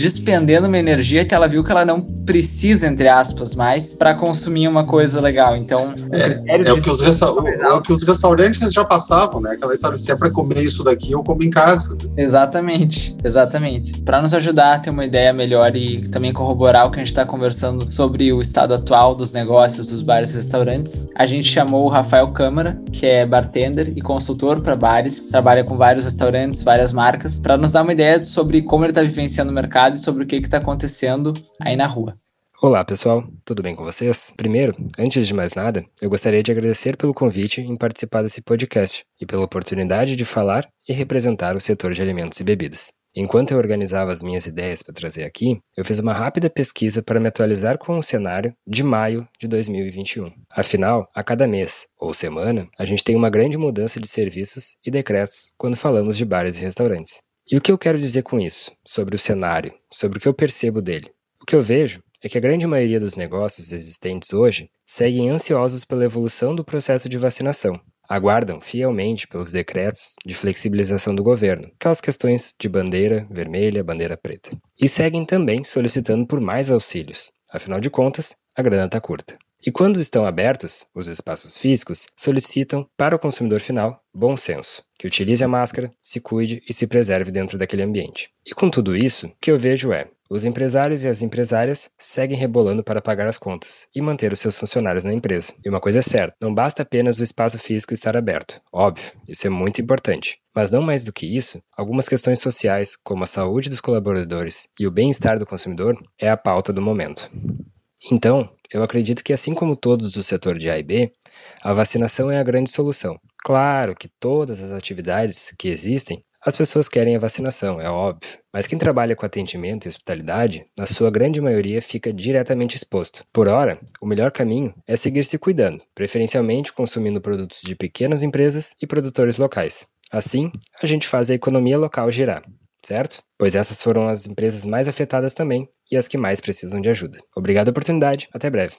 S2: despendendo uma energia que ela viu que ela não precisa, entre aspas, mais para consumir uma coisa legal. Então,
S1: é, é, o que os resta é o que os restaurantes já passavam, né? Aquela história, se é para comer isso daqui, eu como em casa.
S2: Exatamente, exatamente. Para nos ajudar a ter uma ideia melhor e também corroborar o que a gente está conversando sobre o estado atual dos negócios dos bares e restaurantes, a gente chamou o Rafael Câmara, que é bartender e consultor para bares, trabalha com vários restaurantes, várias marcas, para nos dar uma ideia sobre como ele está vivenciando o mercado sobre o que está acontecendo aí na rua.
S12: Olá pessoal, tudo bem com vocês? Primeiro, antes de mais nada, eu gostaria de agradecer pelo convite em participar desse podcast e pela oportunidade de falar e representar o setor de alimentos e bebidas. Enquanto eu organizava as minhas ideias para trazer aqui, eu fiz uma rápida pesquisa para me atualizar com o cenário de maio de 2021. Afinal, a cada mês ou semana, a gente tem uma grande mudança de serviços e decretos quando falamos de bares e restaurantes. E o que eu quero dizer com isso? Sobre o cenário, sobre o que eu percebo dele. O que eu vejo é que a grande maioria dos negócios existentes hoje seguem ansiosos pela evolução do processo de vacinação. Aguardam fielmente pelos decretos de flexibilização do governo, aquelas questões de bandeira vermelha, bandeira preta. E seguem também solicitando por mais auxílios, afinal de contas, a grana está curta. E quando estão abertos, os espaços físicos solicitam para o consumidor final bom senso, que utilize a máscara, se cuide e se preserve dentro daquele ambiente. E com tudo isso, o que eu vejo é: os empresários e as empresárias seguem rebolando para pagar as contas e manter os seus funcionários na empresa. E uma coisa é certa: não basta apenas o espaço físico estar aberto. Óbvio, isso é muito importante. Mas não mais do que isso, algumas questões sociais, como a saúde dos colaboradores e o bem-estar do consumidor, é a pauta do momento. Então, eu acredito que, assim como todos do setor de A e B, a vacinação é a grande solução. Claro que todas as atividades que existem, as pessoas querem a vacinação, é óbvio, mas quem trabalha com atendimento e hospitalidade, na sua grande maioria, fica diretamente exposto. Por hora, o melhor caminho é seguir se cuidando, preferencialmente consumindo produtos de pequenas empresas e produtores locais. Assim, a gente faz a economia local girar certo? Pois essas foram as empresas mais afetadas também e as que mais precisam de ajuda. Obrigado pela oportunidade, até breve.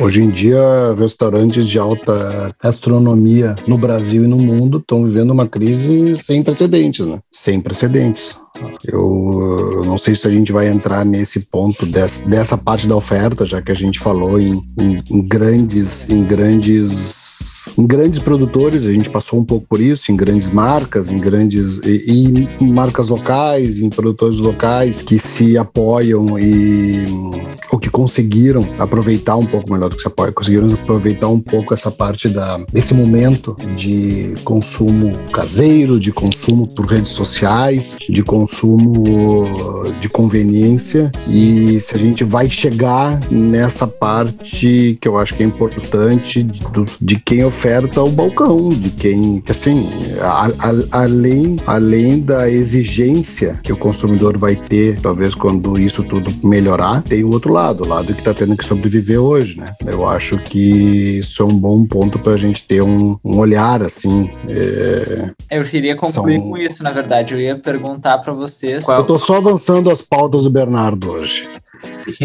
S3: Hoje em dia, restaurantes de alta gastronomia no Brasil e no mundo estão vivendo uma crise sem precedentes, né? Sem precedentes. Eu, eu, não sei se a gente vai entrar nesse ponto dessa, dessa parte da oferta, já que a gente falou em, em, em grandes, em grandes em grandes produtores, a gente passou um pouco por isso, em grandes marcas, em grandes e, e marcas locais, em produtores locais que se apoiam e ou que conseguiram aproveitar um pouco melhor do que se apoia, conseguiram aproveitar um pouco essa parte da desse momento de consumo caseiro, de consumo por redes sociais, de consumo de conveniência. E se a gente vai chegar nessa parte que eu acho que é importante de, de quem oferece oferta ao balcão, de quem, assim, a, a, além, além da exigência que o consumidor vai ter, talvez quando isso tudo melhorar, tem o outro lado, o lado que está tendo que sobreviver hoje, né? Eu acho que isso é um bom ponto para a gente ter um, um olhar, assim. É...
S2: Eu queria concluir São... com isso, na verdade. Eu ia perguntar para vocês. Qual...
S3: Eu estou só avançando as pautas do Bernardo hoje.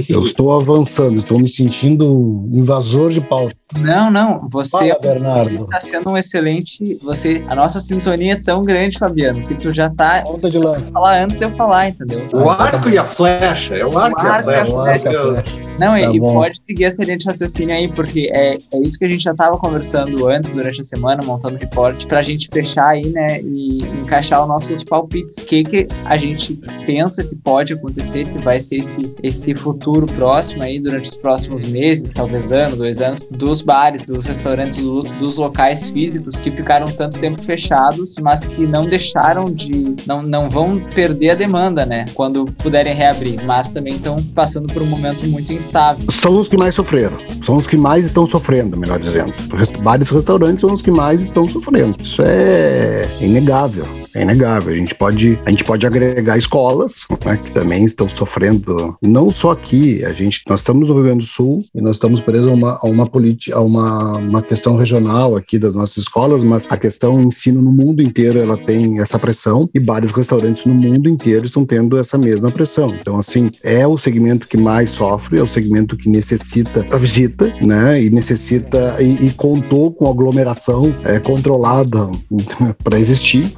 S3: Eu [LAUGHS] estou avançando, estou me sentindo invasor de pauta.
S2: Não, não, você está sendo um excelente. Você, a nossa sintonia é tão grande, Fabiano, que tu já está.
S3: Ponta de lança.
S2: Falar antes de eu falar, entendeu?
S1: O arco e a flecha, é o arco, o arco e a flecha. E a flecha.
S2: Não, tá e, pode seguir essa linha de raciocínio aí, porque é, é isso que a gente já estava conversando antes, durante a semana, montando o reporte, para a gente fechar aí, né, e encaixar os nossos palpites. O que, que a gente pensa que pode acontecer, que vai ser esse, esse futuro próximo aí, durante os próximos meses, talvez ano, dois anos, dos bares, dos restaurantes, do, dos locais físicos que ficaram tanto tempo fechados, mas que não deixaram de. não, não vão perder a demanda, né? Quando puderem reabrir, mas também estão passando por um momento muito instável.
S3: São os que mais sofreram, são os que mais estão sofrendo, melhor dizendo. Vários restaurantes são os que mais estão sofrendo. Isso é inegável é inegável. A gente pode, a gente pode agregar escolas né, que também estão sofrendo, não só aqui, a gente, nós estamos no Rio Grande do Sul e nós estamos presos a uma, a uma, a uma, uma questão regional aqui das nossas escolas, mas a questão ensino no mundo inteiro ela tem essa pressão e vários restaurantes no mundo inteiro estão tendo essa mesma pressão. Então, assim, é o segmento que mais sofre, é o segmento que necessita a visita, né, e necessita e, e contou com aglomeração é, controlada [LAUGHS] para existir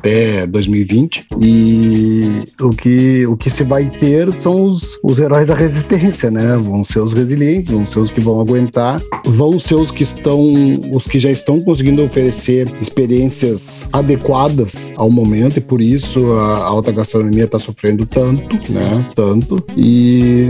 S3: até 2020. E o que, o que se vai ter são os, os heróis da resistência, né? Vão ser os resilientes, vão ser os que vão aguentar, vão ser os que estão, os que já estão conseguindo oferecer experiências adequadas ao momento, e por isso a alta gastronomia está sofrendo tanto, né? Tanto. E,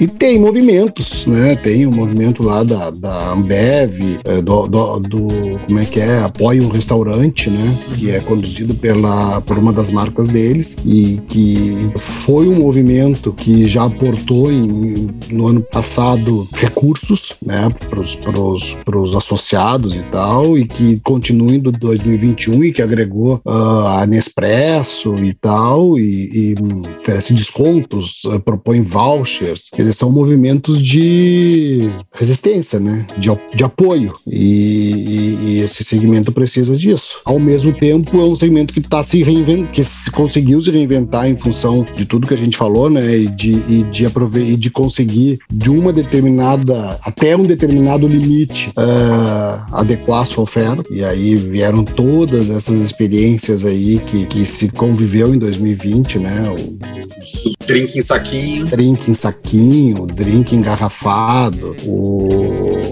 S3: e tem movimentos, né? Tem o um movimento lá da, da Ambev, é, do, do, do, como é que é? Apoia um restaurante, né? Que é conduzido pela por uma das marcas deles e que foi um movimento que já aportou em, no ano passado recursos né, para os associados e tal, e que continua em 2021 e que agregou uh, a Nespresso e tal, e, e oferece descontos, uh, propõe vouchers. Eles são movimentos de resistência, né, de, de apoio, e, e, e esse segmento precisa disso. Ao mesmo tempo, é um segmento que está se reinventar, que se conseguiu se reinventar em função de tudo que a gente falou, né? E de, e de, e de conseguir de uma determinada, até um determinado limite, uh, adequar a sua oferta. E aí vieram todas essas experiências aí que, que se conviveu em 2020, né?
S1: O, o drink em saquinho.
S3: Drink em saquinho, drink engarrafado, o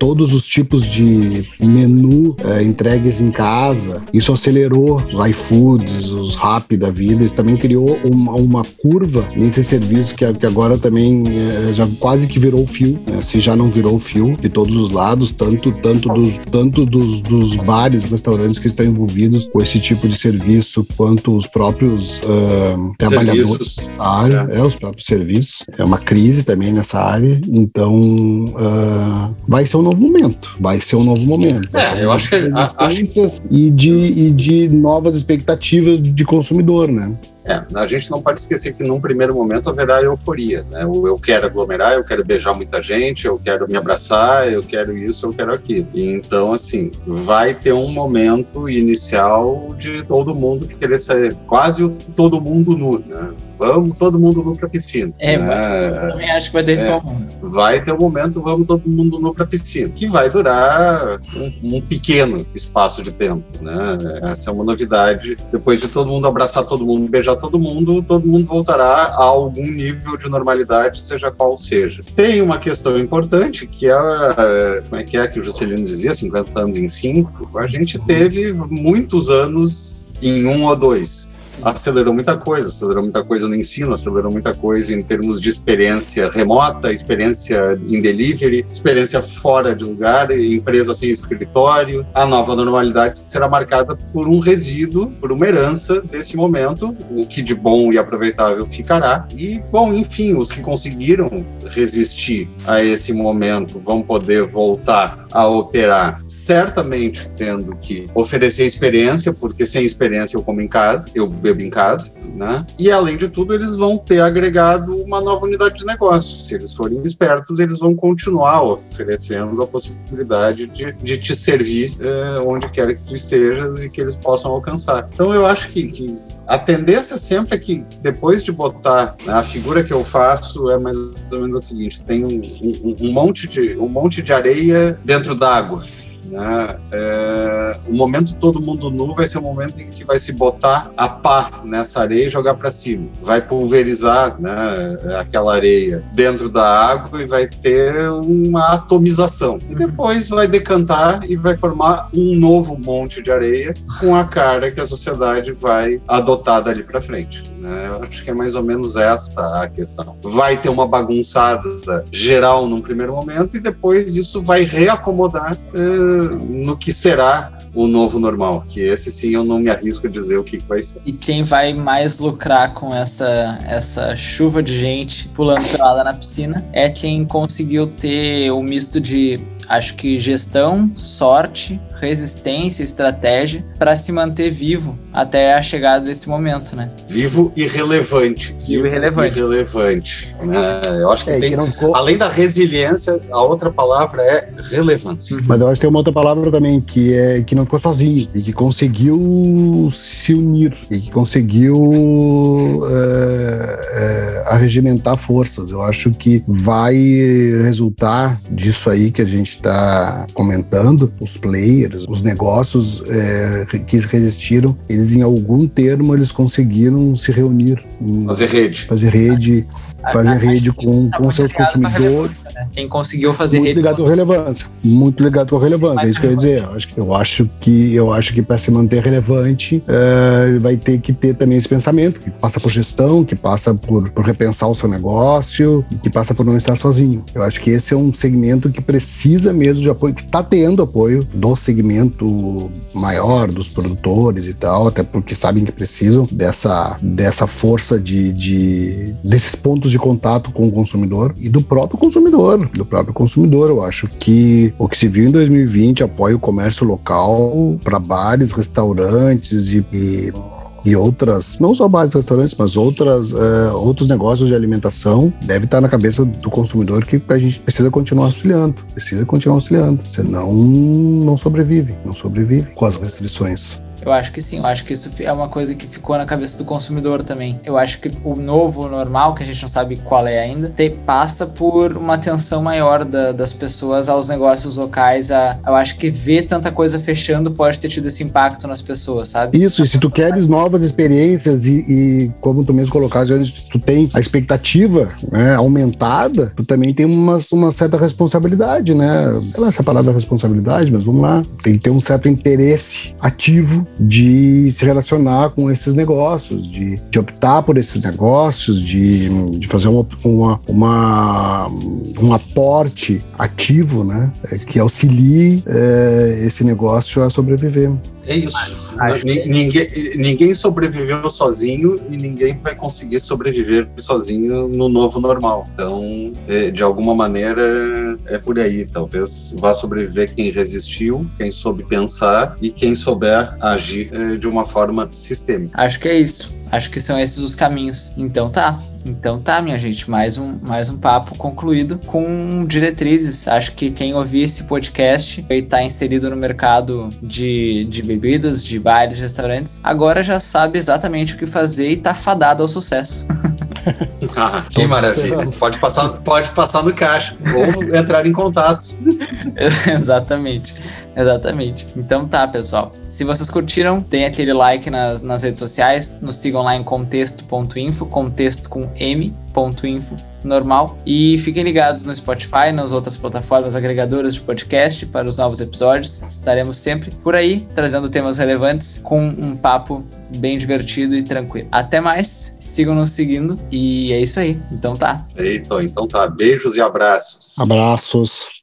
S3: todos os tipos de menu é, entregues em casa. Isso acelerou os iFoods, os Rap da vida. Isso também criou uma, uma curva nesse serviço que, que agora também é, já quase que virou fio, né? se já não virou fio de todos os lados, tanto, tanto, dos, tanto dos, dos bares, restaurantes que estão envolvidos com esse tipo de serviço, quanto os próprios uh, trabalhadores da área, é. é. os próprios serviços. É uma crise também nessa área, então uh, vai ser um novo momento. Vai ser um novo momento.
S1: É, eu acho que. Acho...
S3: E, de, e de novas expectativas de consumidor, né?
S1: É, a gente não pode esquecer que num primeiro momento haverá euforia, né? Eu quero aglomerar, eu quero beijar muita gente, eu quero me abraçar, eu quero isso, eu quero aquilo. Então, assim, vai ter um momento inicial de todo mundo querer ser quase todo mundo nu, né? Vamos todo mundo nu pra piscina.
S2: É,
S1: né?
S2: eu também acho que vai ter esse
S1: É.
S2: momento.
S1: vai ter um momento, vamos todo mundo nu pra piscina, que vai durar um, um pequeno espaço de tempo, né? Essa é uma novidade. Depois de todo mundo abraçar todo mundo, beijar todo mundo, todo mundo voltará a algum nível de normalidade, seja qual seja. Tem uma questão importante, que é, a- como é que é que o Juscelino dizia, 50 anos em 5, a gente teve muitos anos em um ou dois acelerou muita coisa, acelerou muita coisa no ensino, acelerou muita coisa em termos de experiência remota, experiência em delivery, experiência fora de lugar, empresa sem escritório. A nova normalidade será marcada por um resíduo, por uma herança desse momento, o que de bom e aproveitável ficará. E, bom, enfim, os que conseguiram resistir a esse momento vão poder voltar a operar, certamente tendo que oferecer experiência, porque sem experiência eu como em casa, eu bebo em casa, né? E além de tudo, eles vão ter agregado uma nova unidade de negócio. Se eles forem espertos, eles vão continuar oferecendo a possibilidade de, de te servir eh, onde quer que tu estejas e que eles possam alcançar. Então eu acho que, que a tendência sempre é que depois de botar né, a figura que eu faço é mais ou menos a seguinte: tem um, um- um monte de um monte de areia dentro d'água. Né? É, o momento todo mundo nu vai ser o momento em que vai se botar a pá nessa areia e jogar para cima. Vai pulverizar né, aquela areia dentro da água e vai ter uma atomização. E depois vai decantar e vai formar um novo monte de areia com a cara que a sociedade vai adotar dali para frente. Né? Eu acho que é mais ou menos essa a questão. Vai ter uma bagunçada geral num primeiro momento e depois isso vai reacomodar eh, no que será o novo normal. Que esse sim eu não me arrisco a dizer o que, que vai ser.
S2: E quem vai mais lucrar com essa, essa chuva de gente pulando pelada na piscina é quem conseguiu ter o misto de, acho que, gestão, sorte, resistência, estratégia para se manter vivo até a chegada desse momento, né?
S1: Vivo e relevante.
S2: Vivo e relevante.
S1: e relevante, né? Eu acho que
S3: É,
S1: tem.
S3: que não ficou-
S1: Além da resiliência, a outra palavra é relevância.
S3: Mas eu acho que tem uma outra palavra também, que é que não ficou sozinho e que conseguiu se unir e que conseguiu é, é, arregimentar forças. Eu acho que vai resultar disso aí que a gente está comentando, os players, os negócios é, que resistiram, eles em algum termo eles conseguiram se reunir,
S1: Fazer rede.
S3: fazer rede, fazer rede com, com seus
S2: ligado com a
S3: consumidores.
S2: né? Quem conseguiu fazer
S3: Muito
S2: rede
S3: ligado à relevância. Muito ligado com a relevância. É isso que eu ia dizer. Eu acho que, eu acho que, eu acho que para se manter relevante, eh, vai ter que ter também esse pensamento, que passa por gestão, que passa por, por repensar o seu negócio, que passa por não estar sozinho. Eu acho que esse é um segmento que precisa mesmo de apoio, que está tendo apoio do segmento maior, dos produtores e tal, até porque sabem que precisam dessa, dessa força de, de desses pontos de contato com o consumidor e do próprio consumidor, do próprio consumidor. Eu acho que o que se viu em 2020 apoia o comércio local para bares, restaurantes e, e e outras, não só bares e restaurantes, mas outras, eh, outros negócios de alimentação, deve estar na cabeça do consumidor que a gente precisa continuar auxiliando, precisa continuar auxiliando, senão não sobrevive, não sobrevive com as restrições.
S2: Eu acho que sim, eu acho que isso é uma coisa que ficou na cabeça do consumidor também. Eu acho que o novo normal, que a gente não sabe qual é ainda, te, passa por uma atenção maior da- das pessoas aos negócios locais. A, eu acho que ver tanta coisa fechando pode ter tido esse impacto nas pessoas, sabe?
S3: Isso, e se tu queres novas experiências e, e como tu mesmo colocaste antes, tu tem a expectativa né, aumentada, tu também tem uma, uma certa responsabilidade, né? Sei lá essa palavra é responsabilidade, mas vamos lá. Tem que ter um certo interesse ativo de se relacionar com esses negócios, de, de optar por esses negócios, de, de fazer uma, uma, uma- um aporte ativo, né? eh, Que auxilie eh, esse negócio a sobreviver.
S1: É isso. Ninguém, ninguém sobreviveu sozinho e ninguém vai conseguir sobreviver sozinho no novo normal. Então, é, de alguma maneira, é por aí. Talvez vá sobreviver quem resistiu, quem soube pensar e quem souber agir é, de uma forma sistêmica.
S2: Acho que é isso. Acho que são esses os caminhos. Então tá. Então tá, minha gente, mais um, mais um papo concluído com diretrizes. Acho que quem ouvir esse podcast e tá inserido no mercado de, de bebidas, de bares, restaurantes, agora já sabe exatamente o que fazer e tá fadado ao sucesso.
S1: ah, [LAUGHS] que maravilha. Pode passar, pode passar no caixa ou entrar em contato. [LAUGHS]
S2: exatamente. Exatamente. Então tá, pessoal. Se vocês curtiram, tem aquele like nas, nas redes sociais. Nos sigam lá em contexto.info, contexto com m.info normal. E fiquem ligados no Spotify, nas outras plataformas agregadoras de podcast para os novos episódios. Estaremos sempre por aí, trazendo temas relevantes com um papo bem divertido e tranquilo. Até mais, sigam nos seguindo e é isso aí. Então tá.
S1: Eita, então tá. Beijos e abraços.
S3: Abraços.